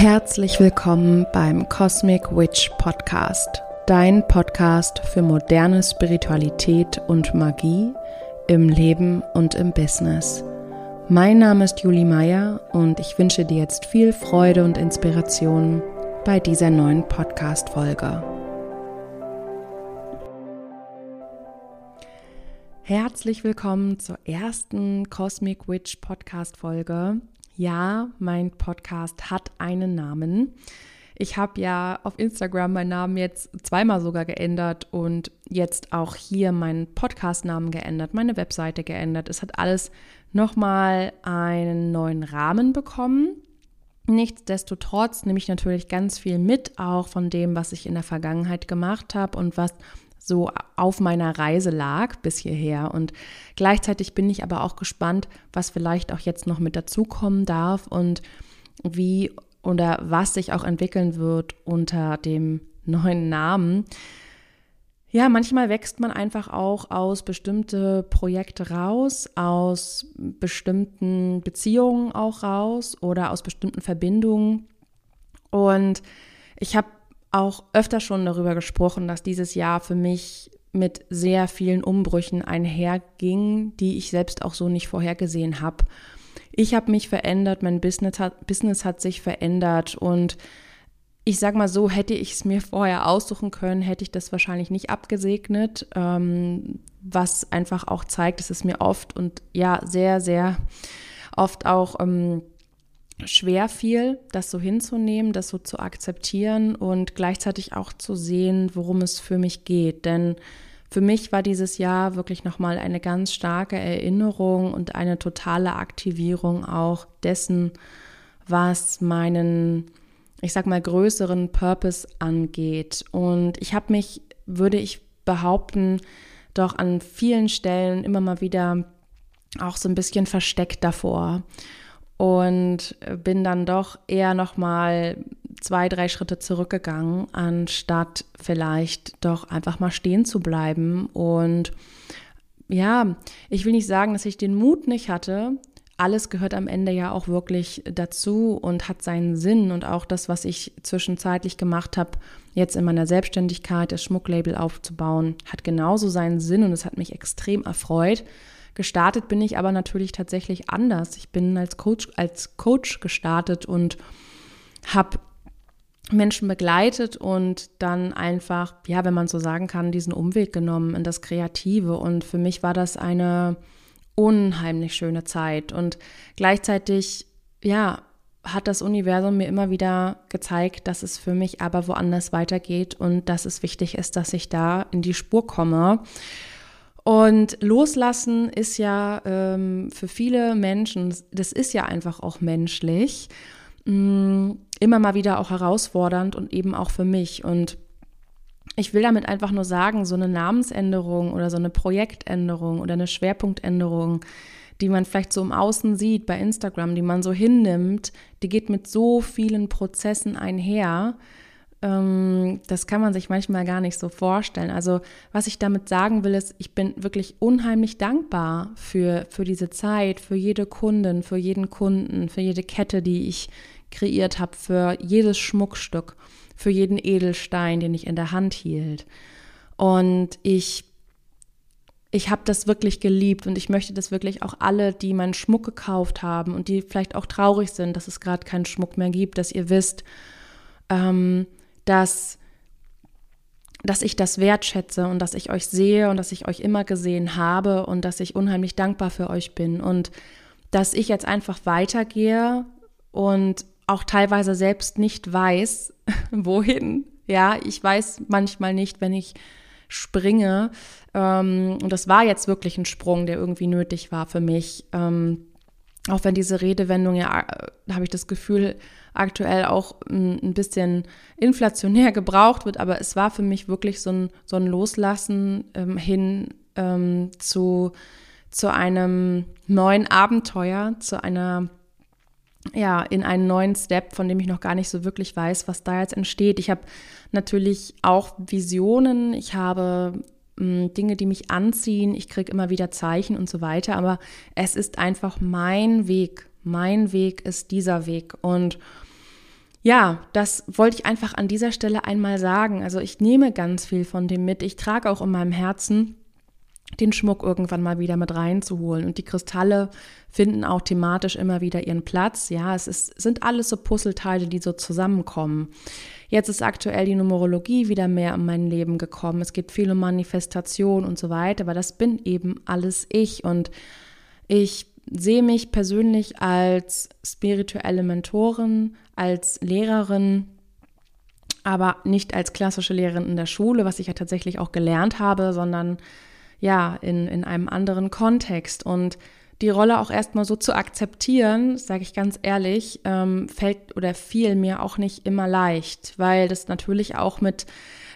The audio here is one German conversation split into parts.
Herzlich willkommen beim Cosmic Witch Podcast, dein Podcast für moderne Spiritualität und Magie im Leben und im Business. Mein Name ist Julie Meyer und ich wünsche dir jetzt viel Freude und Inspiration bei dieser neuen Podcast-Folge. Herzlich willkommen zur ersten Cosmic Witch Podcast-Folge. Ja, mein Podcast hat einen Namen. Ich habe ja auf Instagram meinen Namen jetzt zweimal sogar geändert und jetzt auch hier meinen Podcast-Namen geändert, meine Webseite geändert. Es hat alles nochmal einen neuen Rahmen bekommen. Nichtsdestotrotz nehme ich natürlich ganz viel mit, auch von dem, was ich in der Vergangenheit gemacht habe und was so auf meiner Reise lag bis hierher. Und gleichzeitig bin ich aber auch gespannt, was vielleicht auch jetzt noch mit dazukommen darf und wie oder was sich auch entwickeln wird unter dem neuen Namen. Ja, manchmal wächst man einfach auch aus bestimmte Projekte raus, aus bestimmten Beziehungen auch raus oder aus bestimmten Verbindungen. Und ich habe auch öfter schon darüber gesprochen, dass dieses Jahr für mich mit sehr vielen Umbrüchen einherging, die ich selbst auch so nicht vorhergesehen habe. Ich habe mich verändert, mein Business hat, Business hat sich verändert und ich sag mal so, hätte ich es mir vorher aussuchen können, hätte ich das wahrscheinlich nicht abgesegnet, ähm, was einfach auch zeigt, dass es mir oft und ja, sehr, sehr oft auch ähm, schwer fiel, das so hinzunehmen, das so zu akzeptieren und gleichzeitig auch zu sehen, worum es für mich geht. Denn für mich war dieses Jahr wirklich nochmal eine ganz starke Erinnerung und eine totale Aktivierung auch dessen, was meinen, ich sag mal, größeren Purpose angeht. Und ich habe mich, würde ich behaupten, doch an vielen Stellen immer mal wieder auch so ein bisschen versteckt davor und bin dann doch eher noch mal zwei, drei Schritte zurückgegangen, anstatt vielleicht doch einfach mal stehen zu bleiben. Und ja, ich will nicht sagen, dass ich den Mut nicht hatte. Alles gehört am Ende ja auch wirklich dazu und hat seinen Sinn. Und auch das, was ich zwischenzeitlich gemacht habe, jetzt in meiner Selbstständigkeit, das Schmucklabel aufzubauen, hat genauso seinen Sinn und es hat mich extrem erfreut. Gestartet bin ich aber natürlich tatsächlich anders. Ich bin als Coach, als Coach gestartet und habe Menschen begleitet und dann einfach, ja, wenn man so sagen kann, diesen Umweg genommen in das Kreative. Und für mich war das eine unheimlich schöne Zeit. Und gleichzeitig, ja, hat das Universum mir immer wieder gezeigt, dass es für mich aber woanders weitergeht und dass es wichtig ist, dass ich da in die Spur komme. Und loslassen ist ja ähm, für viele Menschen, das ist ja einfach auch menschlich, mh, mm, immer mal wieder auch herausfordernd und eben auch für mich. Und ich will damit einfach nur sagen, so eine Namensänderung oder so eine Projektänderung oder eine Schwerpunktänderung, die man vielleicht so im Außen sieht bei Instagram, die man so hinnimmt, die geht mit so vielen Prozessen einher das kann man sich manchmal gar nicht so vorstellen. Also was ich damit sagen will, ist, ich bin wirklich unheimlich dankbar für, für diese Zeit, für jede Kundin, für jeden Kunden, für jede Kette, die ich kreiert habe, für jedes Schmuckstück, für jeden Edelstein, den ich in der Hand hielt. Und ich ich habe das wirklich geliebt und ich möchte das wirklich auch alle, die meinen Schmuck gekauft haben und die vielleicht auch traurig sind, dass es gerade keinen Schmuck mehr gibt, dass ihr wisst, ähm, dass, dass ich das wertschätze und dass ich euch sehe und dass ich euch immer gesehen habe und dass ich unheimlich dankbar für euch bin und dass ich jetzt einfach weitergehe und auch teilweise selbst nicht weiß, wohin. Ja, ich weiß manchmal nicht, wenn ich springe. Ähm, und das war jetzt wirklich ein Sprung, der irgendwie nötig war für mich. Ähm, auch wenn diese Redewendung ja, äh, habe ich das Gefühl, aktuell auch ein bisschen inflationär gebraucht wird, aber es war für mich wirklich so ein, so ein Loslassen ähm, hin ähm, zu, zu einem neuen Abenteuer, zu einer ja, in einen neuen Step, von dem ich noch gar nicht so wirklich weiß, was da jetzt entsteht. Ich habe natürlich auch Visionen, ich habe hm, Dinge, die mich anziehen, ich kriege immer wieder Zeichen und so weiter, aber es ist einfach mein Weg. Mein Weg ist dieser Weg und ja, das wollte ich einfach an dieser Stelle einmal sagen. Also ich nehme ganz viel von dem mit. Ich trage auch in meinem Herzen den Schmuck irgendwann mal wieder mit reinzuholen. Und die Kristalle finden auch thematisch immer wieder ihren Platz. Ja, es ist, sind alles so Puzzleteile, die so zusammenkommen. Jetzt ist aktuell die Numerologie wieder mehr in mein Leben gekommen. Es geht viel um Manifestation und so weiter, aber das bin eben alles ich. Und ich sehe mich persönlich als spirituelle Mentorin, als Lehrerin, aber nicht als klassische Lehrerin in der Schule, was ich ja tatsächlich auch gelernt habe, sondern ja, in, in einem anderen Kontext. Und die Rolle auch erstmal so zu akzeptieren, sage ich ganz ehrlich, ähm, fällt oder fiel mir auch nicht immer leicht, weil das natürlich auch mit,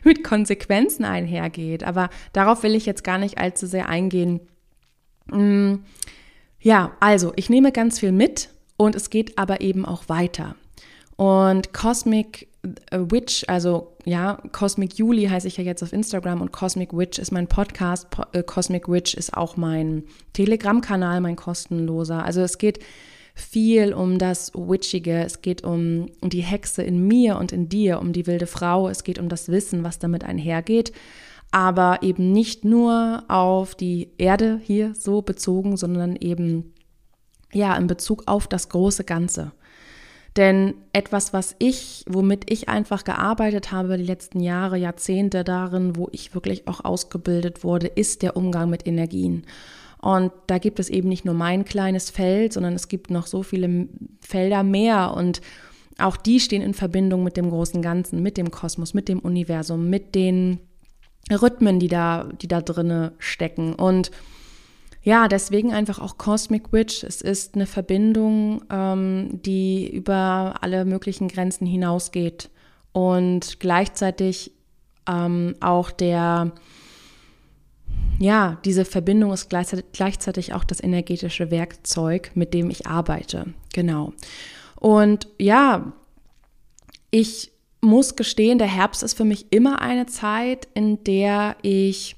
mit Konsequenzen einhergeht. Aber darauf will ich jetzt gar nicht allzu sehr eingehen. Mm, ja, also ich nehme ganz viel mit und es geht aber eben auch weiter. Und Cosmic Witch, also ja, Cosmic Juli heiße ich ja jetzt auf Instagram und Cosmic Witch ist mein Podcast. Äh, Cosmic Witch ist auch mein Telegram-Kanal, mein kostenloser. Also es geht viel um das Witchige, es geht um die Hexe in mir und in dir, um die wilde Frau, es geht um das Wissen, was damit einhergeht, aber eben nicht nur auf die Erde hier so bezogen, sondern eben ja in Bezug auf das große Ganze. Denn etwas, was ich, womit ich einfach gearbeitet habe die letzten Jahre, Jahrzehnte darin, wo ich wirklich auch ausgebildet wurde, ist der Umgang mit Energien. Und da gibt es eben nicht nur mein kleines Feld, sondern es gibt noch so viele Felder mehr und auch die stehen in Verbindung mit dem großen Ganzen, mit dem Kosmos, mit dem Universum, mit den Rhythmen, die da, die da drinne stecken. Und ja, deswegen einfach auch Cosmic Witch. Es ist eine Verbindung, ähm, die über alle möglichen Grenzen hinausgeht und gleichzeitig ähm, auch der, ja, diese Verbindung ist gleichzeitig, gleichzeitig auch das energetische Werkzeug, mit dem ich arbeite. Genau. Und ja, ich muss gestehen, der Herbst ist für mich immer eine Zeit, in der ich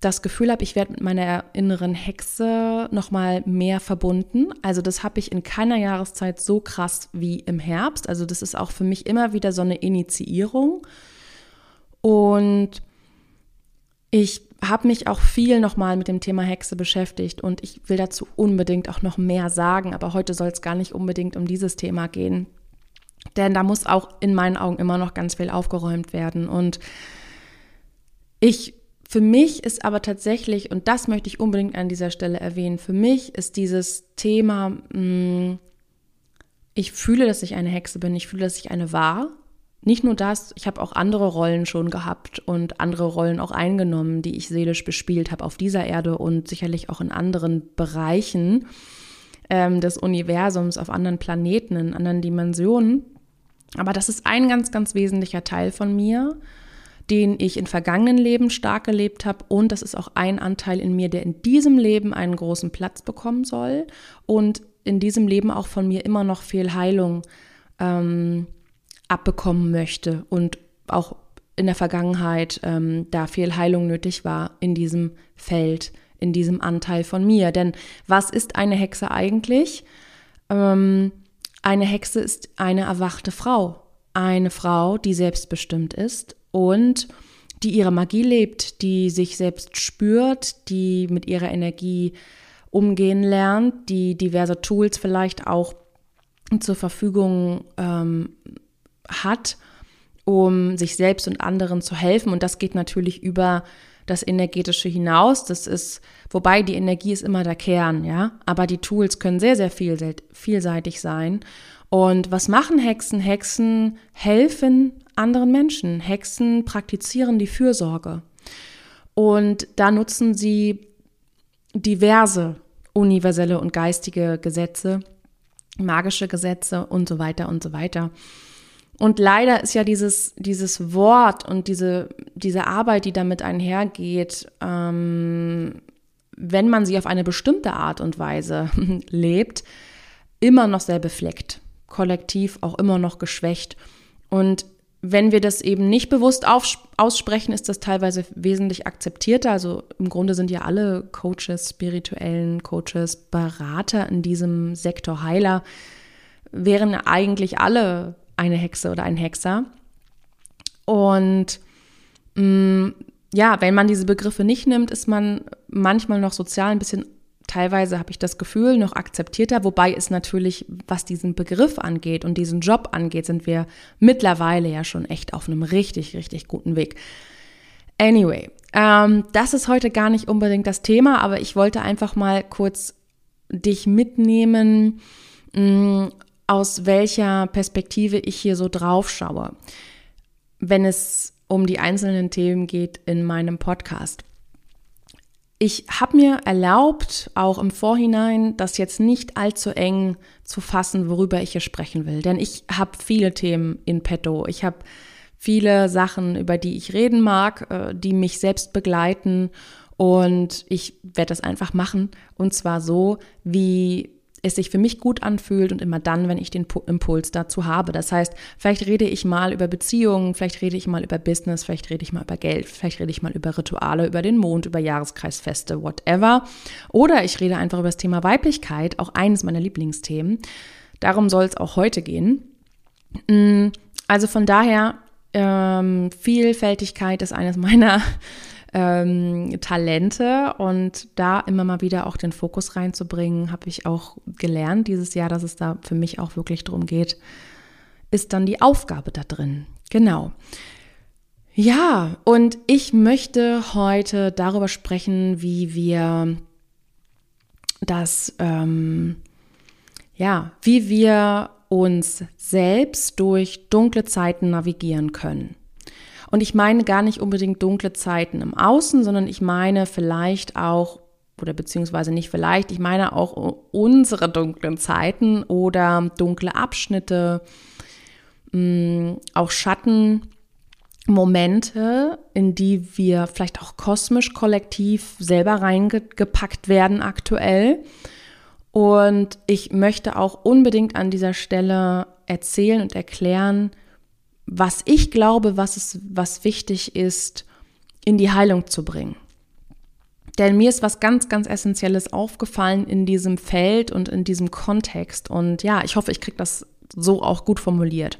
das Gefühl habe, ich werde mit meiner inneren Hexe noch mal mehr verbunden. Also das habe ich in keiner Jahreszeit so krass wie im Herbst. Also das ist auch für mich immer wieder so eine Initiierung. Und ich habe mich auch viel noch mal mit dem Thema Hexe beschäftigt und ich will dazu unbedingt auch noch mehr sagen, aber heute soll es gar nicht unbedingt um dieses Thema gehen. Denn da muss auch in meinen Augen immer noch ganz viel aufgeräumt werden und ich für mich ist aber tatsächlich, und das möchte ich unbedingt an dieser Stelle erwähnen, für mich ist dieses Thema, mm, ich fühle, dass ich eine Hexe bin, ich fühle, dass ich eine war. Nicht nur das, ich habe auch andere Rollen schon gehabt und andere Rollen auch eingenommen, die ich seelisch bespielt habe auf dieser Erde und sicherlich auch in anderen Bereichen ähm, des Universums, auf anderen Planeten, in anderen Dimensionen. Aber das ist ein ganz, ganz wesentlicher Teil von mir den ich in vergangenen Leben stark gelebt habe. Und das ist auch ein Anteil in mir, der in diesem Leben einen großen Platz bekommen soll und in diesem Leben auch von mir immer noch viel Heilung ähm, abbekommen möchte und auch in der Vergangenheit ähm, da viel Heilung nötig war in diesem Feld, in diesem Anteil von mir. Denn was ist eine Hexe eigentlich? Ähm, eine Hexe ist eine erwachte Frau. Eine Frau, die selbstbestimmt ist und die ihre Magie lebt, die sich selbst spürt, die mit ihrer Energie umgehen lernt, die diverse Tools vielleicht auch zur Verfügung ähm, hat, um sich selbst und anderen zu helfen. Und das geht natürlich über das Energetische hinaus. Das ist, wobei die Energie ist immer der Kern, ja. Aber die Tools können sehr, sehr vielseitig sein. Und was machen Hexen? Hexen helfen anderen Menschen. Hexen praktizieren die Fürsorge. Und da nutzen sie diverse universelle und geistige Gesetze, magische Gesetze und so weiter und so weiter. Und leider ist ja dieses, dieses Wort und diese, diese Arbeit, die damit einhergeht, ähm, wenn man sie auf eine bestimmte Art und Weise lebt, immer noch sehr befleckt, kollektiv auch immer noch geschwächt. Und wenn wir das eben nicht bewusst aussprechen, ist das teilweise wesentlich akzeptierter. Also im Grunde sind ja alle Coaches, spirituellen Coaches, Berater in diesem Sektor Heiler, wären eigentlich alle eine Hexe oder ein Hexer. Und mh, mm, ja, wenn man diese Begriffe nicht nimmt, ist man manchmal noch sozial ein bisschen, teilweise habe ich das Gefühl, noch akzeptierter. Wobei es natürlich, was diesen Begriff angeht und diesen Job angeht, sind wir mittlerweile ja schon echt auf einem richtig, richtig guten Weg. Anyway, ähm, das ist heute gar nicht unbedingt das Thema, aber ich wollte einfach mal kurz dich mitnehmen, mh, mm, aus welcher Perspektive ich hier so drauf schaue, wenn es um die einzelnen Themen geht in meinem Podcast. Ich habe mir erlaubt, auch im Vorhinein, das jetzt nicht allzu eng zu fassen, worüber ich hier sprechen will. Denn ich habe viele Themen in petto. Ich habe viele Sachen, über die ich reden mag, äh, die mich selbst begleiten. Und ich werde das einfach machen. Und zwar so, wie es sich für mich gut anfühlt und immer dann, wenn ich den Impuls dazu habe. Das heißt, vielleicht rede ich mal über Beziehungen, vielleicht rede ich mal über Business, vielleicht rede ich mal über Geld, vielleicht rede ich mal über Rituale, über den Mond, über Jahreskreisfeste, whatever. Oder ich rede einfach über das Thema Weiblichkeit, auch eines meiner Lieblingsthemen. Darum soll es auch heute gehen. Mm, also von daher, ähm, Vielfältigkeit ist eines meiner ähm, Talente und da immer mal wieder auch den Fokus reinzubringen, habe ich auch gelernt dieses Jahr, dass es da für mich auch wirklich darum geht, ist dann die Aufgabe da drin. Genau. Ja, und ich möchte heute darüber sprechen, wie wir das, ähm, ja, wie wir uns selbst durch dunkle Zeiten navigieren können. Und ich meine gar nicht unbedingt dunkle Zeiten im Außen, sondern ich meine vielleicht auch, oder beziehungsweise nicht vielleicht, ich meine auch unsere dunklen Zeiten oder dunkle Abschnitte, mm, auch Schattenmomente, in die wir vielleicht auch kosmisch kollektiv selber reingepackt werden aktuell. Und ich möchte auch unbedingt an dieser Stelle erzählen und erklären, was ich glaube, was, es, was wichtig ist, in die Heilung zu bringen. Denn mir ist was ganz, ganz Essentielles aufgefallen in diesem Feld und in diesem Kontext. Und ja, ich hoffe, ich kriege das so auch gut formuliert.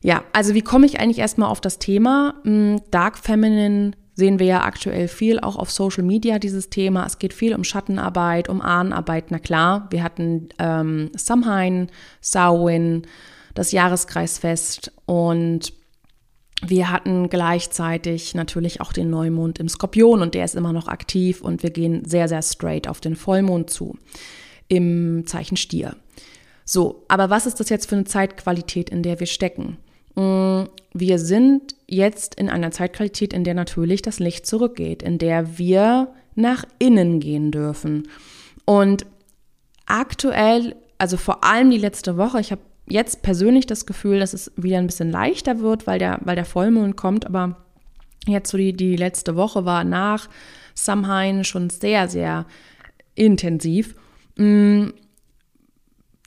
Ja, also wie komme ich eigentlich erstmal auf das Thema? Hm, Dark Feminine sehen wir ja aktuell viel auch auf Social Media dieses Thema. Es geht viel um Schattenarbeit, um Ahnenarbeit. Na klar, wir hatten ähm, Samhain, Samhain, das Jahreskreisfest und wir hatten gleichzeitig natürlich auch den Neumond im Skorpion und der ist immer noch aktiv und wir gehen sehr, sehr straight auf den Vollmond zu im Zeichen Stier. So, aber was ist das jetzt für eine Zeitqualität, in der wir stecken? Mm, wir sind jetzt in einer Zeitqualität, in der natürlich das Licht zurückgeht, in der wir nach innen gehen dürfen. Und aktuell, also vor allem die letzte Woche, ich habe jetzt persönlich das Gefühl, dass es wieder ein bisschen leichter wird, weil der, weil der Vollmond kommt, aber jetzt so die, die letzte Woche war nach Samhain schon sehr, sehr intensiv. Mm,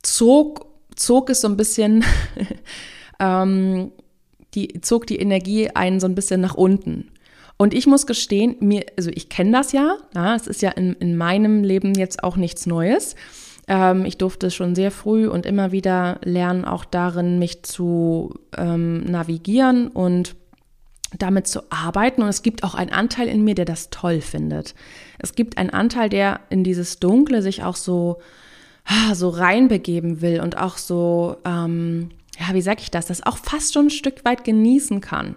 zog, zog es so ein bisschen, ähm, die, zog die Energie einen so ein bisschen nach unten. Und ich muss gestehen, mir, also ich kenne das ja, ja, es ist ja in, in meinem Leben jetzt auch nichts Neues. Ähm, ich durfte schon sehr früh und immer wieder lernen, auch darin mich zu ähm, navigieren und damit zu arbeiten. Und es gibt auch einen Anteil in mir, der das toll findet. Es gibt einen Anteil, der in dieses Dunkle sich auch so, ah, so reinbegeben will und auch so, ähm, ja, wie sag ich das, das auch fast schon ein Stück weit genießen kann.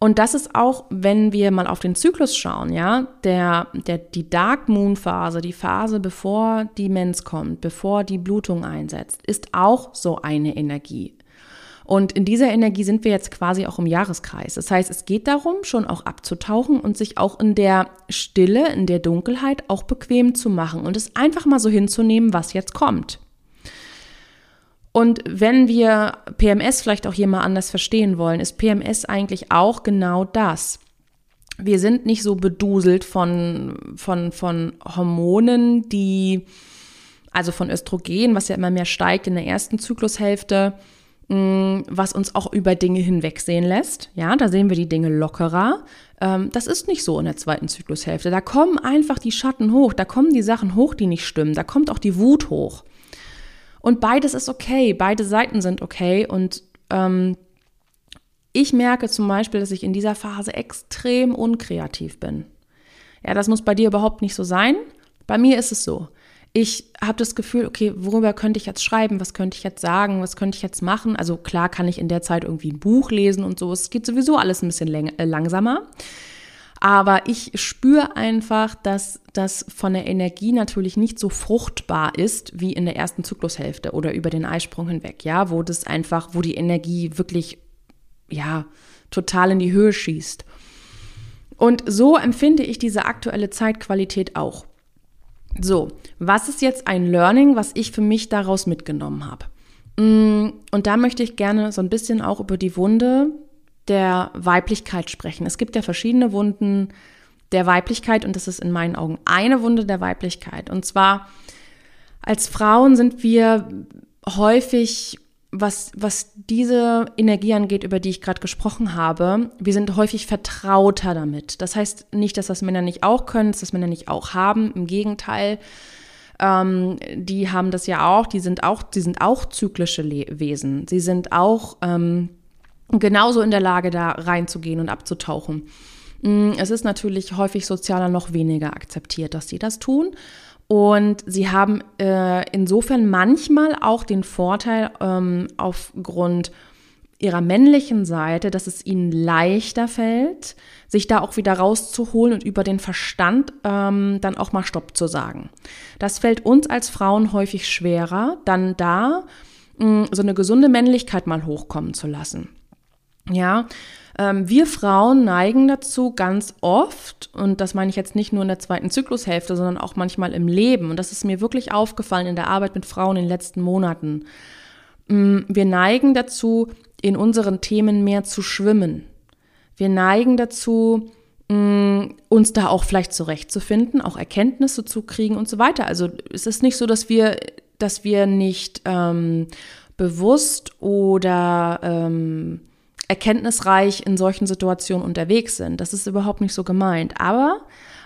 Und das ist auch, wenn wir mal auf den Zyklus schauen, ja, der, der, die Dark Moon Phase, die Phase, bevor die Mens kommt, bevor die Blutung einsetzt, ist auch so eine Energie. Und in dieser Energie sind wir jetzt quasi auch im Jahreskreis. Das heißt, es geht darum, schon auch abzutauchen und sich auch in der Stille, in der Dunkelheit auch bequem zu machen und es einfach mal so hinzunehmen, was jetzt kommt. Und wenn wir PMS vielleicht auch hier mal anders verstehen wollen, ist PMS eigentlich auch genau das. Wir sind nicht so beduselt von, von, von Hormonen, die, also von Östrogen, was ja immer mehr steigt in der ersten Zyklushälfte, mm, was uns auch über Dinge hinwegsehen lässt. Ja, da sehen wir die Dinge lockerer. Ähm, das ist nicht so in der zweiten Zyklushälfte. Da kommen einfach die Schatten hoch, da kommen die Sachen hoch, die nicht stimmen, da kommt auch die Wut hoch. Und beides ist okay, beide Seiten sind okay. Und ähm, ich merke zum Beispiel, dass ich in dieser Phase extrem unkreativ bin. Ja, das muss bei dir überhaupt nicht so sein. Bei mir ist es so. Ich habe das Gefühl, okay, worüber könnte ich jetzt schreiben? Was könnte ich jetzt sagen? Was könnte ich jetzt machen? Also klar kann ich in der Zeit irgendwie ein Buch lesen und so. Es geht sowieso alles ein bisschen äh, langsamer. Aber ich spüre einfach, dass das von der Energie natürlich nicht so fruchtbar ist wie in der ersten Zyklushälfte oder über den Eisprung hinweg, ja, wo das einfach, wo die Energie wirklich, ja, total in die Höhe schießt. Und so empfinde ich diese aktuelle Zeitqualität auch. So, was ist jetzt ein Learning, was ich für mich daraus mitgenommen habe? Mm, und da möchte ich gerne so ein bisschen auch über die Wunde der Weiblichkeit sprechen. Es gibt ja verschiedene Wunden der Weiblichkeit und das ist in meinen Augen eine Wunde der Weiblichkeit. Und zwar als Frauen sind wir häufig, was, was diese Energie angeht, über die ich gerade gesprochen habe, wir sind häufig vertrauter damit. Das heißt nicht, dass das Männer nicht auch können, dass das Männer nicht auch haben. Im Gegenteil, ähm, die haben das ja auch, die sind auch, die sind auch zyklische Le Wesen. Sie sind auch ähm, genauso in der Lage, da reinzugehen und abzutauchen. Mm, es ist natürlich häufig sozialer noch weniger akzeptiert, dass sie das tun. Und sie haben äh, insofern manchmal auch den Vorteil ähm, aufgrund ihrer männlichen Seite, dass es ihnen leichter fällt, sich da auch wieder rauszuholen und über den Verstand ähm, dann auch mal Stopp zu sagen. Das fällt uns als Frauen häufig schwerer, dann da mh, mm, so eine gesunde Männlichkeit mal hochkommen zu lassen. Ja, ähm, wir Frauen neigen dazu ganz oft, und das meine ich jetzt nicht nur in der zweiten Zyklushälfte, sondern auch manchmal im Leben, und das ist mir wirklich aufgefallen in der Arbeit mit Frauen in den letzten Monaten. Mm, wir neigen dazu, in unseren Themen mehr zu schwimmen. Wir neigen dazu, mm, uns da auch vielleicht zurechtzufinden, auch Erkenntnisse zu kriegen und so weiter. Also es ist nicht so, dass wir, dass wir nicht ähm, bewusst oder ähm, erkenntnisreich in solchen Situationen unterwegs sind. Das ist überhaupt nicht so gemeint. Aber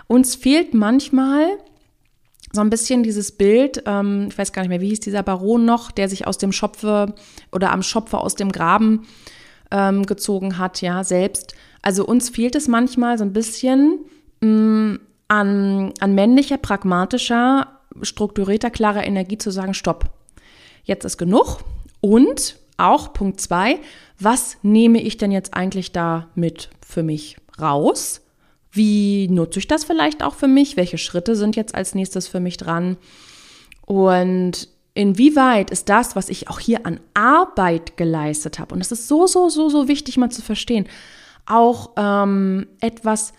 uns fehlt manchmal so ein bisschen dieses Bild, ähm, ich weiß gar nicht mehr, wie hieß dieser Baron noch, der sich aus dem Schopfe oder am Schopfe aus dem Graben ähm, gezogen hat, ja, selbst. Also uns fehlt es manchmal so ein bisschen mh, mm, an, an männlicher, pragmatischer, strukturierter, klarer Energie zu sagen, stopp, jetzt ist genug. Und auch Punkt zwei, was nehme ich denn jetzt eigentlich da mit für mich raus? Wie nutze ich das vielleicht auch für mich? Welche Schritte sind jetzt als nächstes für mich dran? Und inwieweit ist das, was ich auch hier an Arbeit geleistet habe, und das ist so, so, so, so wichtig mal zu verstehen, auch ähm, etwas,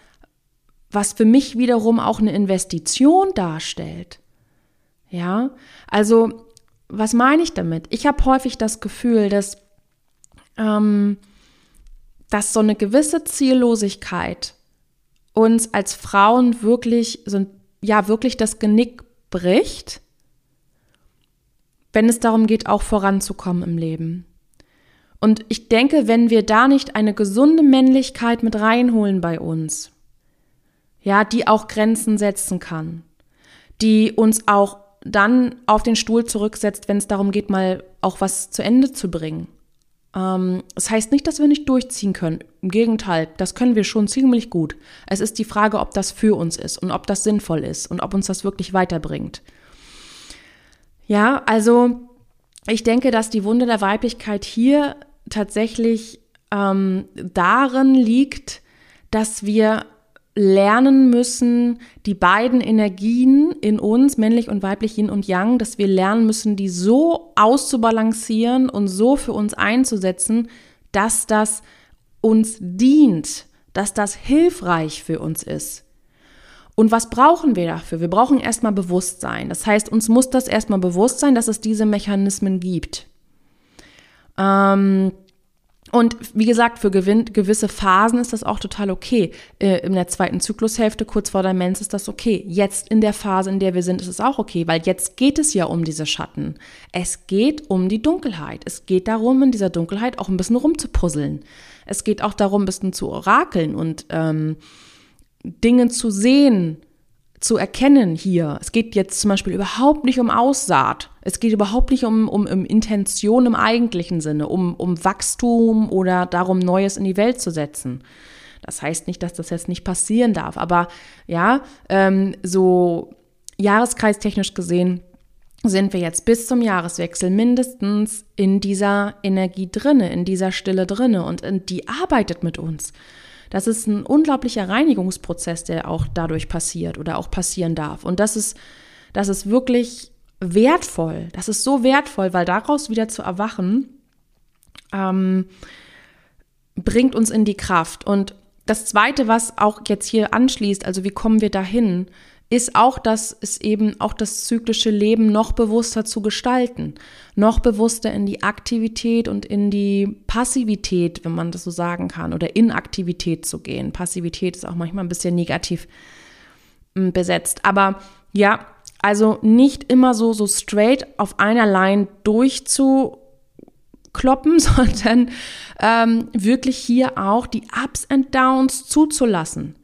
was für mich wiederum auch eine Investition darstellt. Ja, also was meine ich damit? Ich habe häufig das Gefühl, dass ähm, dass so eine gewisse Ziellosigkeit uns als Frauen wirklich, so, ja, wirklich das Genick bricht, wenn es darum geht, auch voranzukommen im Leben. Und ich denke, wenn wir da nicht eine gesunde Männlichkeit mit reinholen bei uns, ja, die auch Grenzen setzen kann, die uns auch dann auf den Stuhl zurücksetzt, wenn es darum geht, mal auch was zu Ende zu bringen, das heißt nicht, dass wir nicht durchziehen können. Im Gegenteil, das können wir schon ziemlich gut. Es ist die Frage, ob das für uns ist und ob das sinnvoll ist und ob uns das wirklich weiterbringt. Ja, also ich denke, dass die Wunde der Weiblichkeit hier tatsächlich ähm, darin liegt, dass wir lernen müssen, die beiden Energien in uns, männlich und weiblich, Yin und Yang, dass wir lernen müssen, die so auszubalancieren und so für uns einzusetzen, dass das uns dient, dass das hilfreich für uns ist. Und was brauchen wir dafür? Wir brauchen erstmal Bewusstsein. Das heißt, uns muss das erstmal bewusst sein, dass es diese Mechanismen gibt. Ähm, und wie gesagt, für gewisse Phasen ist das auch total okay. Äh, in der zweiten Zyklushälfte, kurz vor der Mens, ist das okay. Jetzt in der Phase, in der wir sind, ist es auch okay, weil jetzt geht es ja um diese Schatten. Es geht um die Dunkelheit. Es geht darum, in dieser Dunkelheit auch ein bisschen rumzupuzzeln. Es geht auch darum, ein bisschen zu orakeln und ähm, Dinge zu sehen, zu erkennen hier. Es geht jetzt zum Beispiel überhaupt nicht um Aussaat. Es geht überhaupt nicht um, um, um Intention im eigentlichen Sinne, um, um Wachstum oder darum, Neues in die Welt zu setzen. Das heißt nicht, dass das jetzt nicht passieren darf, aber ja, ähm, so jahreskreistechnisch gesehen sind wir jetzt bis zum Jahreswechsel mindestens in dieser Energie drinne, in dieser Stille drinne und die arbeitet mit uns. Das ist ein unglaublicher Reinigungsprozess, der auch dadurch passiert oder auch passieren darf. Und das ist, das ist wirklich wertvoll. Das ist so wertvoll, weil daraus wieder zu erwachen, ähm, bringt uns in die Kraft. Und das Zweite, was auch jetzt hier anschließt, also wie kommen wir dahin, ist auch, dass es eben auch das zyklische Leben noch bewusster zu gestalten, noch bewusster in die Aktivität und in die Passivität, wenn man das so sagen kann, oder Inaktivität zu gehen. Passivität ist auch manchmal ein bisschen negativ hm, besetzt. Aber ja, also nicht immer so, so straight auf einer Line durchzukloppen, sondern ähm, wirklich hier auch die Ups and Downs zuzulassen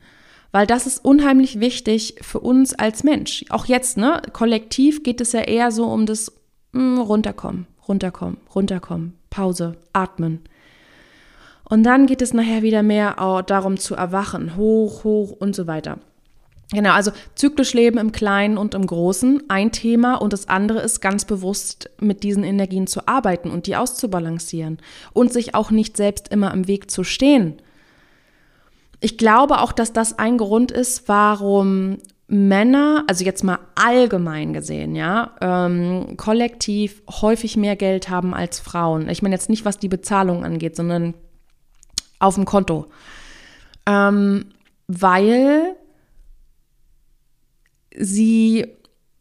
weil das ist unheimlich wichtig für uns als Mensch. Auch jetzt, ne, kollektiv geht es ja eher so um das mh, hm, runterkommen, runterkommen, runterkommen, Pause, atmen. Und dann geht es nachher wieder mehr darum zu erwachen, hoch, hoch und so weiter. Genau, also zyklisch leben im Kleinen und im Großen, ein Thema und das andere ist ganz bewusst mit diesen Energien zu arbeiten und die auszubalancieren und sich auch nicht selbst immer im Weg zu stehen ich glaube auch, dass das ein Grund ist, warum Männer, also jetzt mal allgemein gesehen, ja, ähm, kollektiv häufig mehr Geld haben als Frauen. Ich meine jetzt nicht, was die Bezahlung angeht, sondern auf dem Konto. Ähm, weil sie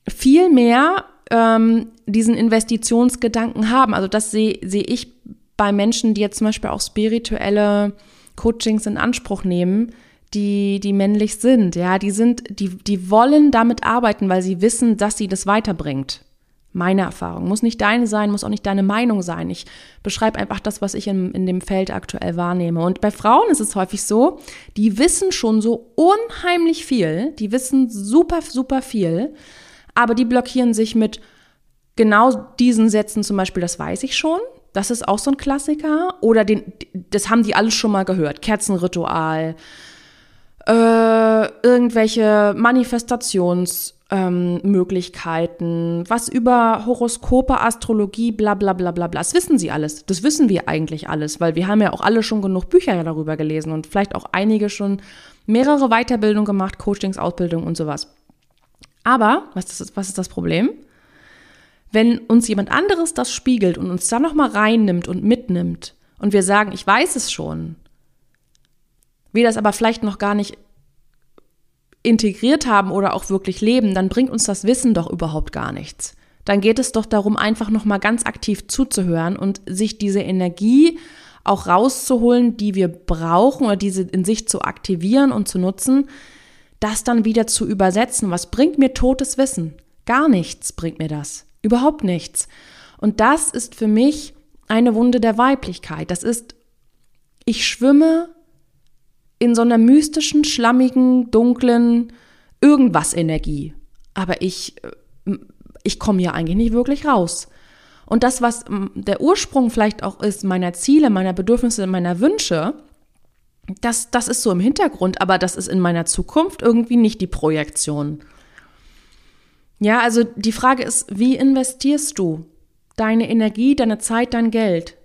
viel mehr ähm, diesen Investitionsgedanken haben. Also das sehe seh ich bei Menschen, die jetzt zum Beispiel auch spirituelle Coachings in Anspruch nehmen, die, die männlich sind. Ja, die sind, die, die wollen damit arbeiten, weil sie wissen, dass sie das weiterbringt. Meine Erfahrung. Muss nicht deine sein, muss auch nicht deine Meinung sein. Ich beschreibe einfach das, was ich in, in dem Feld aktuell wahrnehme. Und bei Frauen ist es häufig so, die wissen schon so unheimlich viel, die wissen super, super viel, aber die blockieren sich mit genau diesen Sätzen zum Beispiel, das weiß ich schon, das ist auch so ein Klassiker. Oder den, das haben die alle schon mal gehört. Kerzenritual, äh, irgendwelche Manifestationsmöglichkeiten, ähm, was über Horoskope, Astrologie, bla bla bla bla bla. Das wissen sie alles. Das wissen wir eigentlich alles, weil wir haben ja auch alle schon genug Bücher darüber gelesen und vielleicht auch einige schon mehrere Weiterbildungen gemacht, Coachings, Ausbildung und sowas. Aber, was ist, was ist das Problem? Wenn uns jemand anderes das spiegelt und uns da nochmal reinnimmt und mitnimmt und wir sagen, ich weiß es schon, wir das aber vielleicht noch gar nicht integriert haben oder auch wirklich leben, dann bringt uns das Wissen doch überhaupt gar nichts. Dann geht es doch darum, einfach nochmal ganz aktiv zuzuhören und sich diese Energie auch rauszuholen, die wir brauchen oder diese in sich zu aktivieren und zu nutzen, das dann wieder zu übersetzen. Was bringt mir totes Wissen? Gar nichts bringt mir das. Überhaupt nichts. Und das ist für mich eine Wunde der Weiblichkeit. Das ist, ich schwimme in so einer mystischen, schlammigen, dunklen Irgendwas-Energie. Aber ich, äh, ich komme ja eigentlich nicht wirklich raus. Und das, was der Ursprung vielleicht auch ist, meiner Ziele, meiner Bedürfnisse, meiner Wünsche, das, das ist so im Hintergrund, aber das ist in meiner Zukunft irgendwie nicht die Projektion. Ja, also die Frage ist, wie investierst du deine Energie, deine Zeit, dein Geld?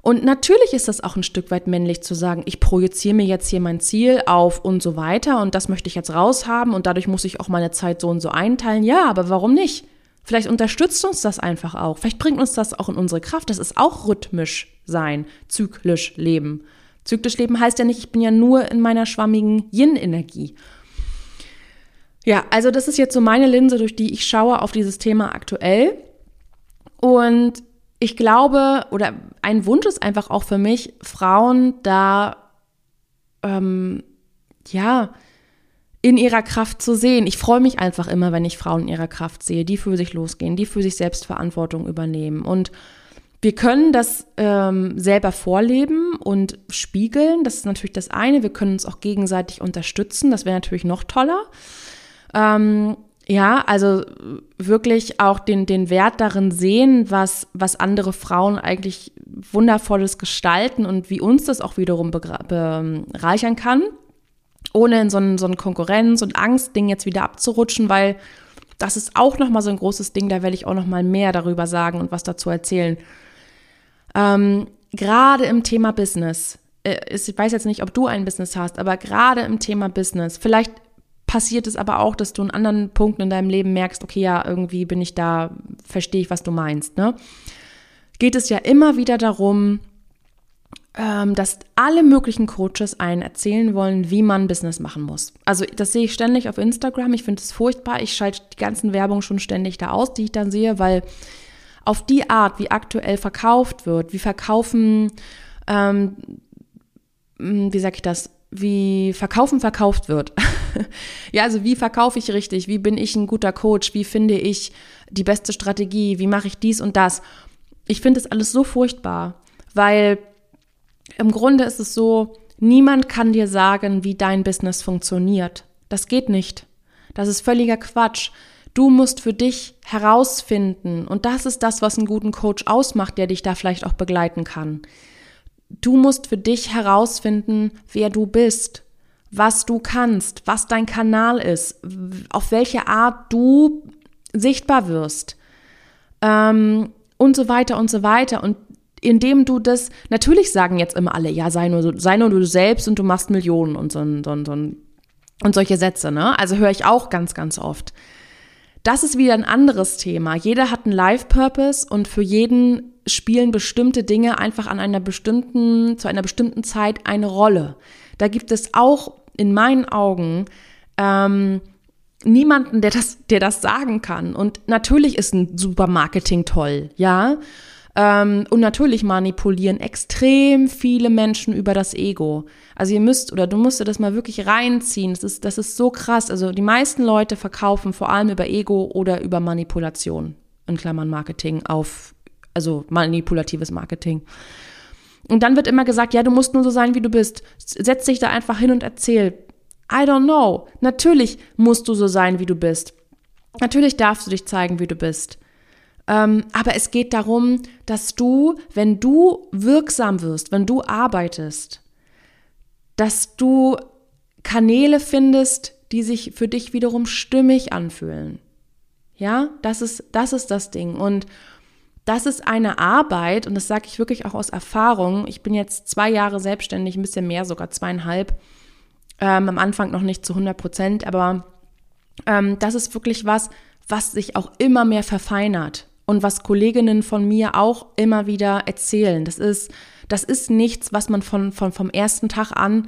Und natürlich ist das auch ein Stück weit männlich zu sagen, ich projiziere mir jetzt hier mein Ziel auf und so weiter und das möchte ich jetzt raushaben und dadurch muss ich auch meine Zeit so und so einteilen. Ja, aber warum nicht? Vielleicht unterstützt uns das einfach auch. Vielleicht bringt uns das auch in unsere Kraft. Das ist auch rhythmisch sein, zyklisch leben. Zyklisch leben heißt ja nicht, ich bin ja nur in meiner schwammigen Yin-Energie. Ja, also das ist jetzt so meine Linse, durch die ich schaue auf dieses Thema aktuell. Und ich glaube, oder ein Wunsch ist einfach auch für mich, Frauen da, ähm, ja, in ihrer Kraft zu sehen. Ich freue mich einfach immer, wenn ich Frauen in ihrer Kraft sehe, die für sich losgehen, die für sich selbst Verantwortung übernehmen. Und wir können das ähm, selber vorleben und spiegeln. Das ist natürlich das eine. Wir können uns auch gegenseitig unterstützen. Das wäre natürlich noch toller. Ähm, ja, also wirklich auch den, den Wert darin sehen, was, was andere Frauen eigentlich Wundervolles gestalten und wie uns das auch wiederum bereichern kann, ohne in so ein, so ein Konkurrenz- und Angstding jetzt wieder abzurutschen, weil das ist auch nochmal so ein großes Ding, da werde ich auch nochmal mehr darüber sagen und was dazu erzählen. Ähm, gerade im Thema Business, äh, ich weiß jetzt nicht, ob du ein Business hast, aber gerade im Thema Business, vielleicht passiert es aber auch, dass du in anderen Punkten in deinem Leben merkst, okay, ja, irgendwie bin ich da, verstehe ich, was du meinst, ne? Geht es ja immer wieder darum, ähm, dass alle möglichen Coaches einen erzählen wollen, wie man Business machen muss. Also das sehe ich ständig auf Instagram. Ich finde es furchtbar. Ich schalte die ganzen Werbung schon ständig da aus, die ich dann sehe, weil auf die Art, wie aktuell verkauft wird, wie verkaufen, ähm, wie sage ich das, wie Verkaufen verkauft wird. ja, also wie verkaufe ich richtig? Wie bin ich ein guter Coach? Wie finde ich die beste Strategie? Wie mache ich dies und das? Ich finde das alles so furchtbar, weil im Grunde ist es so, niemand kann dir sagen, wie dein Business funktioniert. Das geht nicht. Das ist völliger Quatsch. Du musst für dich herausfinden, und das ist das, was einen guten Coach ausmacht, der dich da vielleicht auch begleiten kann. Du musst für dich herausfinden, wer du bist, was du kannst, was dein Kanal ist, auf welche Art du sichtbar wirst ähm, und so weiter und so weiter. Und indem du das, natürlich sagen jetzt immer alle, ja, sei nur, sei nur du selbst und du machst Millionen und so, so, so und solche Sätze, ne? Also höre ich auch ganz, ganz oft. Das ist wieder ein anderes Thema. Jeder hat einen Life-Purpose und für jeden spielen bestimmte Dinge einfach an einer bestimmten, zu einer bestimmten Zeit eine Rolle. Da gibt es auch in meinen Augen ähm, niemanden, der das, der das sagen kann. Und natürlich ist ein Supermarketing toll, ja. Ähm, und natürlich manipulieren extrem viele Menschen über das Ego. Also ihr müsst oder du musst das mal wirklich reinziehen. Das ist, das ist so krass. Also die meisten Leute verkaufen vor allem über Ego oder über Manipulation, in Klammern Marketing, auf also manipulatives Marketing. Und dann wird immer gesagt, ja, du musst nur so sein, wie du bist. Setz dich da einfach hin und erzähl. I don't know. Natürlich musst du so sein, wie du bist. Natürlich darfst du dich zeigen, wie du bist. Ähm, aber es geht darum, dass du, wenn du wirksam wirst, wenn du arbeitest, dass du Kanäle findest, die sich für dich wiederum stimmig anfühlen. Ja, das ist, das ist das Ding. Und das ist eine Arbeit, und das sage ich wirklich auch aus Erfahrung. Ich bin jetzt zwei Jahre selbstständig, ein bisschen mehr, sogar zweieinhalb. Ähm, am Anfang noch nicht zu 100 Prozent, aber ähm, das ist wirklich was, was sich auch immer mehr verfeinert und was Kolleginnen von mir auch immer wieder erzählen. Das ist, das ist nichts, was man von, von, vom ersten Tag an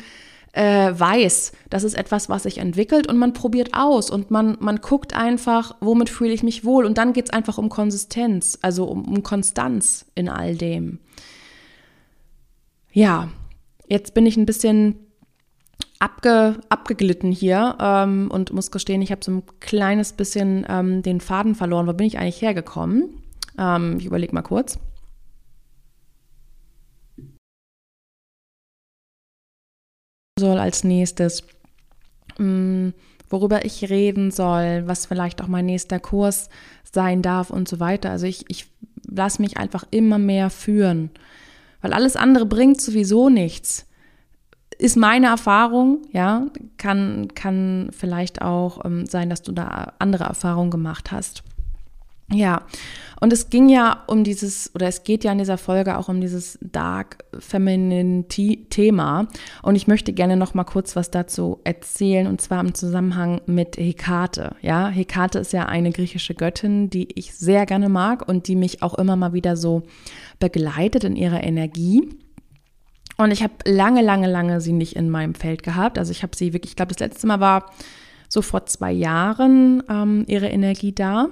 äh, weiß. Das ist etwas, was sich entwickelt und man probiert aus und man, man guckt einfach, womit fühle ich mich wohl. Und dann geht es einfach um Konsistenz, also um, um Konstanz in all dem. Ja, jetzt bin ich ein bisschen abge, abgeglitten hier ähm, und muss gestehen, ich habe so ein kleines bisschen ähm, den Faden verloren. Wo bin ich eigentlich hergekommen? Ähm, ich überlege mal kurz. Soll als nächstes, mm, worüber ich reden soll, was vielleicht auch mein nächster Kurs sein darf und so weiter. Also ich, ich lasse mich einfach immer mehr führen, weil alles andere bringt sowieso nichts. Ist meine Erfahrung, ja, kann, kann vielleicht auch ähm, sein, dass du da andere Erfahrungen gemacht hast. Ja, und es ging ja um dieses, oder es geht ja in dieser Folge auch um dieses Dark Feminine Thema. Und ich möchte gerne noch mal kurz was dazu erzählen, und zwar im Zusammenhang mit Hekate. Ja, Hekate ist ja eine griechische Göttin, die ich sehr gerne mag und die mich auch immer mal wieder so begleitet in ihrer Energie. Und ich habe lange, lange, lange sie nicht in meinem Feld gehabt. Also ich habe sie wirklich, ich glaube, das letzte Mal war so vor zwei Jahren ähm, ihre Energie da.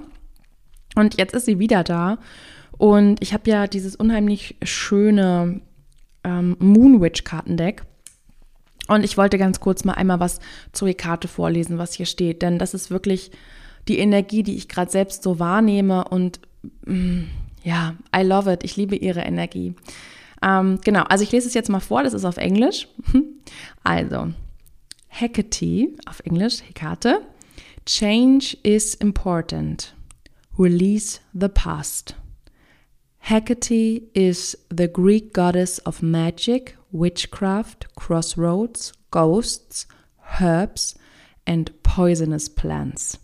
Und jetzt ist sie wieder da. Und ich habe ja dieses unheimlich schöne ähm, Moonwitch-Kartendeck. Und ich wollte ganz kurz mal einmal was zur Karte vorlesen, was hier steht. Denn das ist wirklich die Energie, die ich gerade selbst so wahrnehme. Und mm, ja, I love it. Ich liebe ihre Energie. Ähm, genau, also ich lese es jetzt mal vor. Das ist auf Englisch. Also, Hecate auf Englisch, Hekate. Change is important. Release the past. Hecate is the Greek goddess of magic, witchcraft, crossroads, ghosts, herbs, and poisonous plants.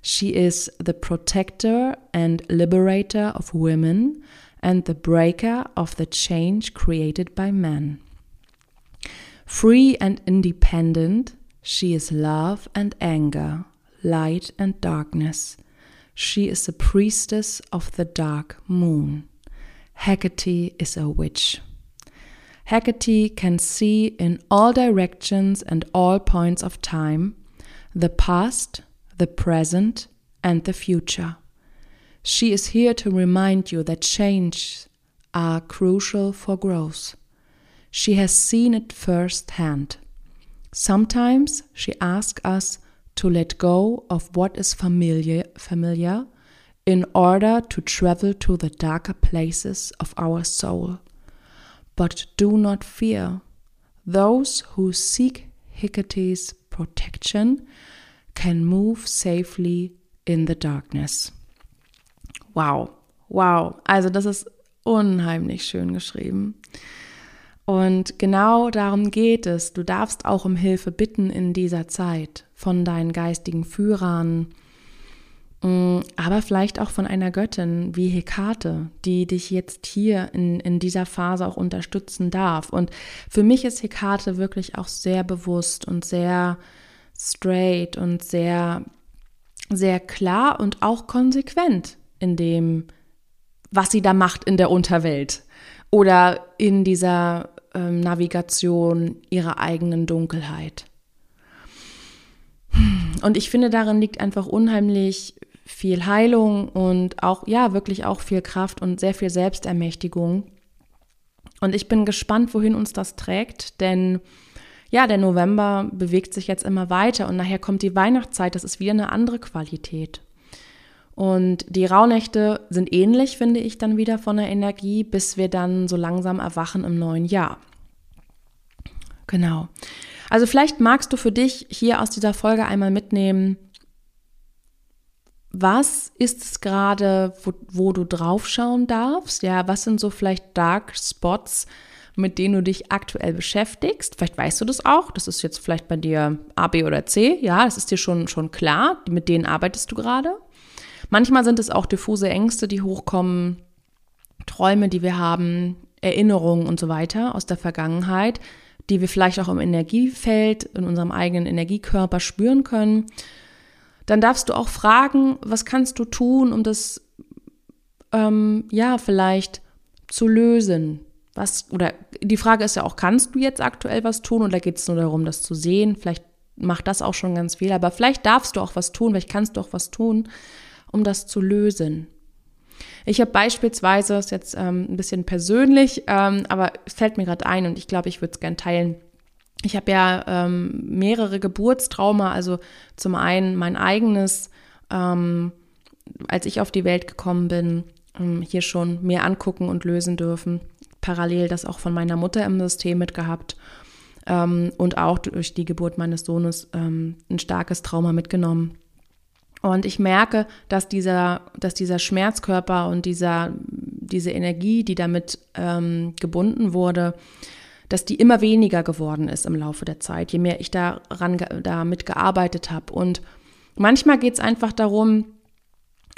She is the protector and liberator of women and the breaker of the change created by men. Free and independent, she is love and anger, light and darkness. She is a priestess of the dark moon. Hecate is a witch. Hecate can see in all directions and all points of time the past, the present, and the future. She is here to remind you that change are crucial for growth. She has seen it firsthand. Sometimes she asks us to let go of what is familiar, familiar in order to travel to the darker places of our soul. But do not fear. Those who seek Hecate's protection can move safely in the darkness. Wow, wow. Also das ist unheimlich schön geschrieben. Und genau darum geht es. Du darfst auch um Hilfe bitten in dieser Zeit von deinen geistigen Führern, mm, aber vielleicht auch von einer Göttin wie Hekate, die dich jetzt hier in, in dieser Phase auch unterstützen darf. Und für mich ist Hekate wirklich auch sehr bewusst und sehr straight und sehr, sehr klar und auch konsequent in dem, was sie da macht in der Unterwelt oder in dieser ähm, Navigation ihrer eigenen Dunkelheit. Und ich finde, darin liegt einfach unheimlich viel Heilung und auch, ja, wirklich auch viel Kraft und sehr viel Selbstermächtigung. Und ich bin gespannt, wohin uns das trägt, denn ja, der November bewegt sich jetzt immer weiter und nachher kommt die Weihnachtszeit, das ist wieder eine andere Qualität. Und die Rauhnächte sind ähnlich, finde ich, dann wieder von der Energie, bis wir dann so langsam erwachen im neuen Jahr. Genau. Also vielleicht magst du für dich hier aus dieser Folge einmal mitnehmen, was ist es gerade, wo, wo, du draufschauen darfst? Ja, was sind so vielleicht Dark Spots, mit denen du dich aktuell beschäftigst. Vielleicht weißt du das auch. Das ist jetzt vielleicht bei dir A, B oder C. Ja, das ist dir schon, schon klar. Mit denen arbeitest du gerade. Manchmal sind es auch diffuse Ängste, die hochkommen, Träume, die wir haben, Erinnerungen und so weiter aus der Vergangenheit, die wir vielleicht auch im Energiefeld, in unserem eigenen Energiekörper spüren können. Dann darfst du auch fragen, was kannst du tun, um das ähm, ja vielleicht zu lösen, was, oder die Frage ist ja auch, kannst du jetzt aktuell was tun oder geht es nur darum, das zu sehen? Vielleicht macht das auch schon ganz viel, aber vielleicht darfst du auch was tun, vielleicht kannst du auch was tun, um das zu lösen. Ich habe beispielsweise, das ist jetzt ähm, ein bisschen persönlich, ähm, aber es fällt mir gerade ein und ich glaube, ich würde es gerne teilen. Ich habe ja ähm, mehrere Geburtstrauma, also zum einen mein eigenes, ähm, als ich auf die Welt gekommen bin, ähm, hier schon mehr angucken und lösen dürfen parallel das auch von meiner Mutter im System mitgehabt ähm, und auch durch die Geburt meines Sohnes ein starkes Trauma mitgenommen. Und ich merke, dass dieser, dass dieser Schmerzkörper und dieser, diese Energie, die damit ähm, gebunden wurde, dass die immer weniger geworden ist im Laufe der Zeit, je mehr ich daran damit gearbeitet habe. Und manchmal geht es einfach darum,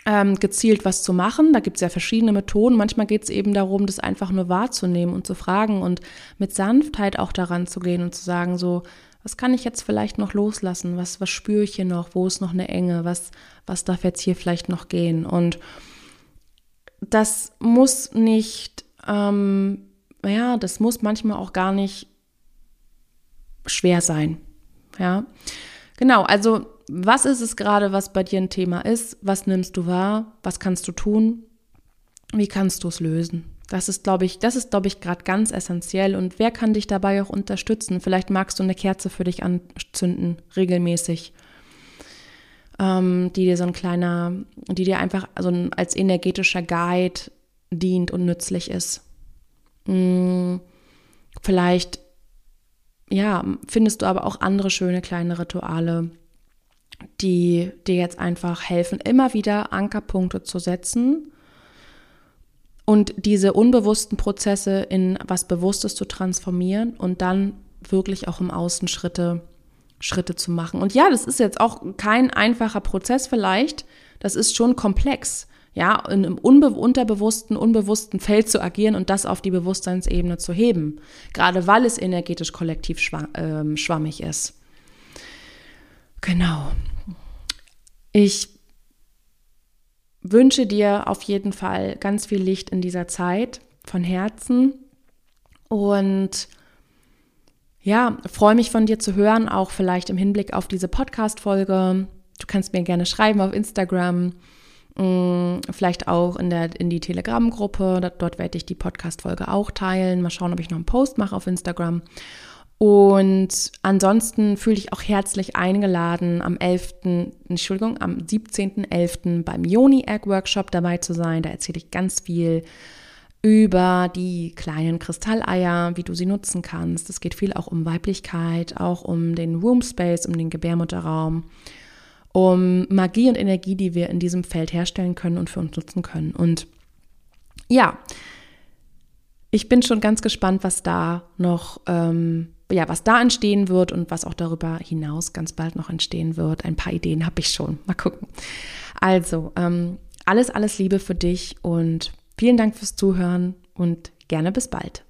ähm, gezielt was zu machen. Da gibt es ja verschiedene Methoden. Manchmal geht es eben darum, das einfach nur wahrzunehmen und zu fragen und mit Sanftheit auch daran zu gehen und zu sagen, so, was kann ich jetzt vielleicht noch loslassen? Was, was spüre ich hier noch? Wo ist noch eine Enge? Was, was darf jetzt hier vielleicht noch gehen? Und das muss nicht, ähm, ja, das muss manchmal auch gar nicht schwer sein. Ja, genau. Also was ist es gerade, was bei dir ein Thema ist? Was nimmst du wahr? Was kannst du tun? Wie kannst du es lösen? Das ist, glaube ich, das ist, glaube ich, gerade ganz essentiell. Und wer kann dich dabei auch unterstützen? Vielleicht magst du eine Kerze für dich anzünden, regelmäßig, ähm, die dir so ein kleiner, die dir einfach also als energetischer Guide dient und nützlich ist. Hm, vielleicht, ja, findest du aber auch andere schöne kleine Rituale, die dir jetzt einfach helfen, immer wieder Ankerpunkte zu setzen und diese unbewussten Prozesse in was Bewusstes zu transformieren und dann wirklich auch im Außen Schritte, Schritte zu machen. Und ja, das ist jetzt auch kein einfacher Prozess vielleicht, das ist schon komplex, ja, in einem unbe unterbewussten, unbewussten Feld zu agieren und das auf die Bewusstseinsebene zu heben, gerade weil es energetisch kollektiv schwa äh, schwammig ist. Genau. Ich wünsche dir auf jeden Fall ganz viel Licht in dieser Zeit von Herzen und ja, freue mich von dir zu hören, auch vielleicht im Hinblick auf diese Podcast-Folge. Du kannst mir gerne schreiben auf Instagram, mm, vielleicht auch in, der, in die Telegram-Gruppe. Dort werde ich die Podcast-Folge auch teilen. Mal schauen, ob ich noch einen Post mache auf Instagram. Und ansonsten fühle ich auch herzlich eingeladen, am 11., Entschuldigung, am 17.11. beim Yoni Egg Workshop dabei zu sein. Da erzähle ich ganz viel über die kleinen Kristalleier, wie du sie nutzen kannst. Es geht viel auch um Weiblichkeit, auch um den Womb Space, um den Gebärmutterraum, um Magie und Energie, die wir in diesem Feld herstellen können und für uns nutzen können. Und ja, ich bin schon ganz gespannt, was da noch ähm, ja, was da entstehen wird und was auch darüber hinaus ganz bald noch entstehen wird. Ein paar Ideen habe ich schon. Mal gucken. Also, ähm, alles, alles Liebe für dich und vielen Dank fürs Zuhören und gerne bis bald.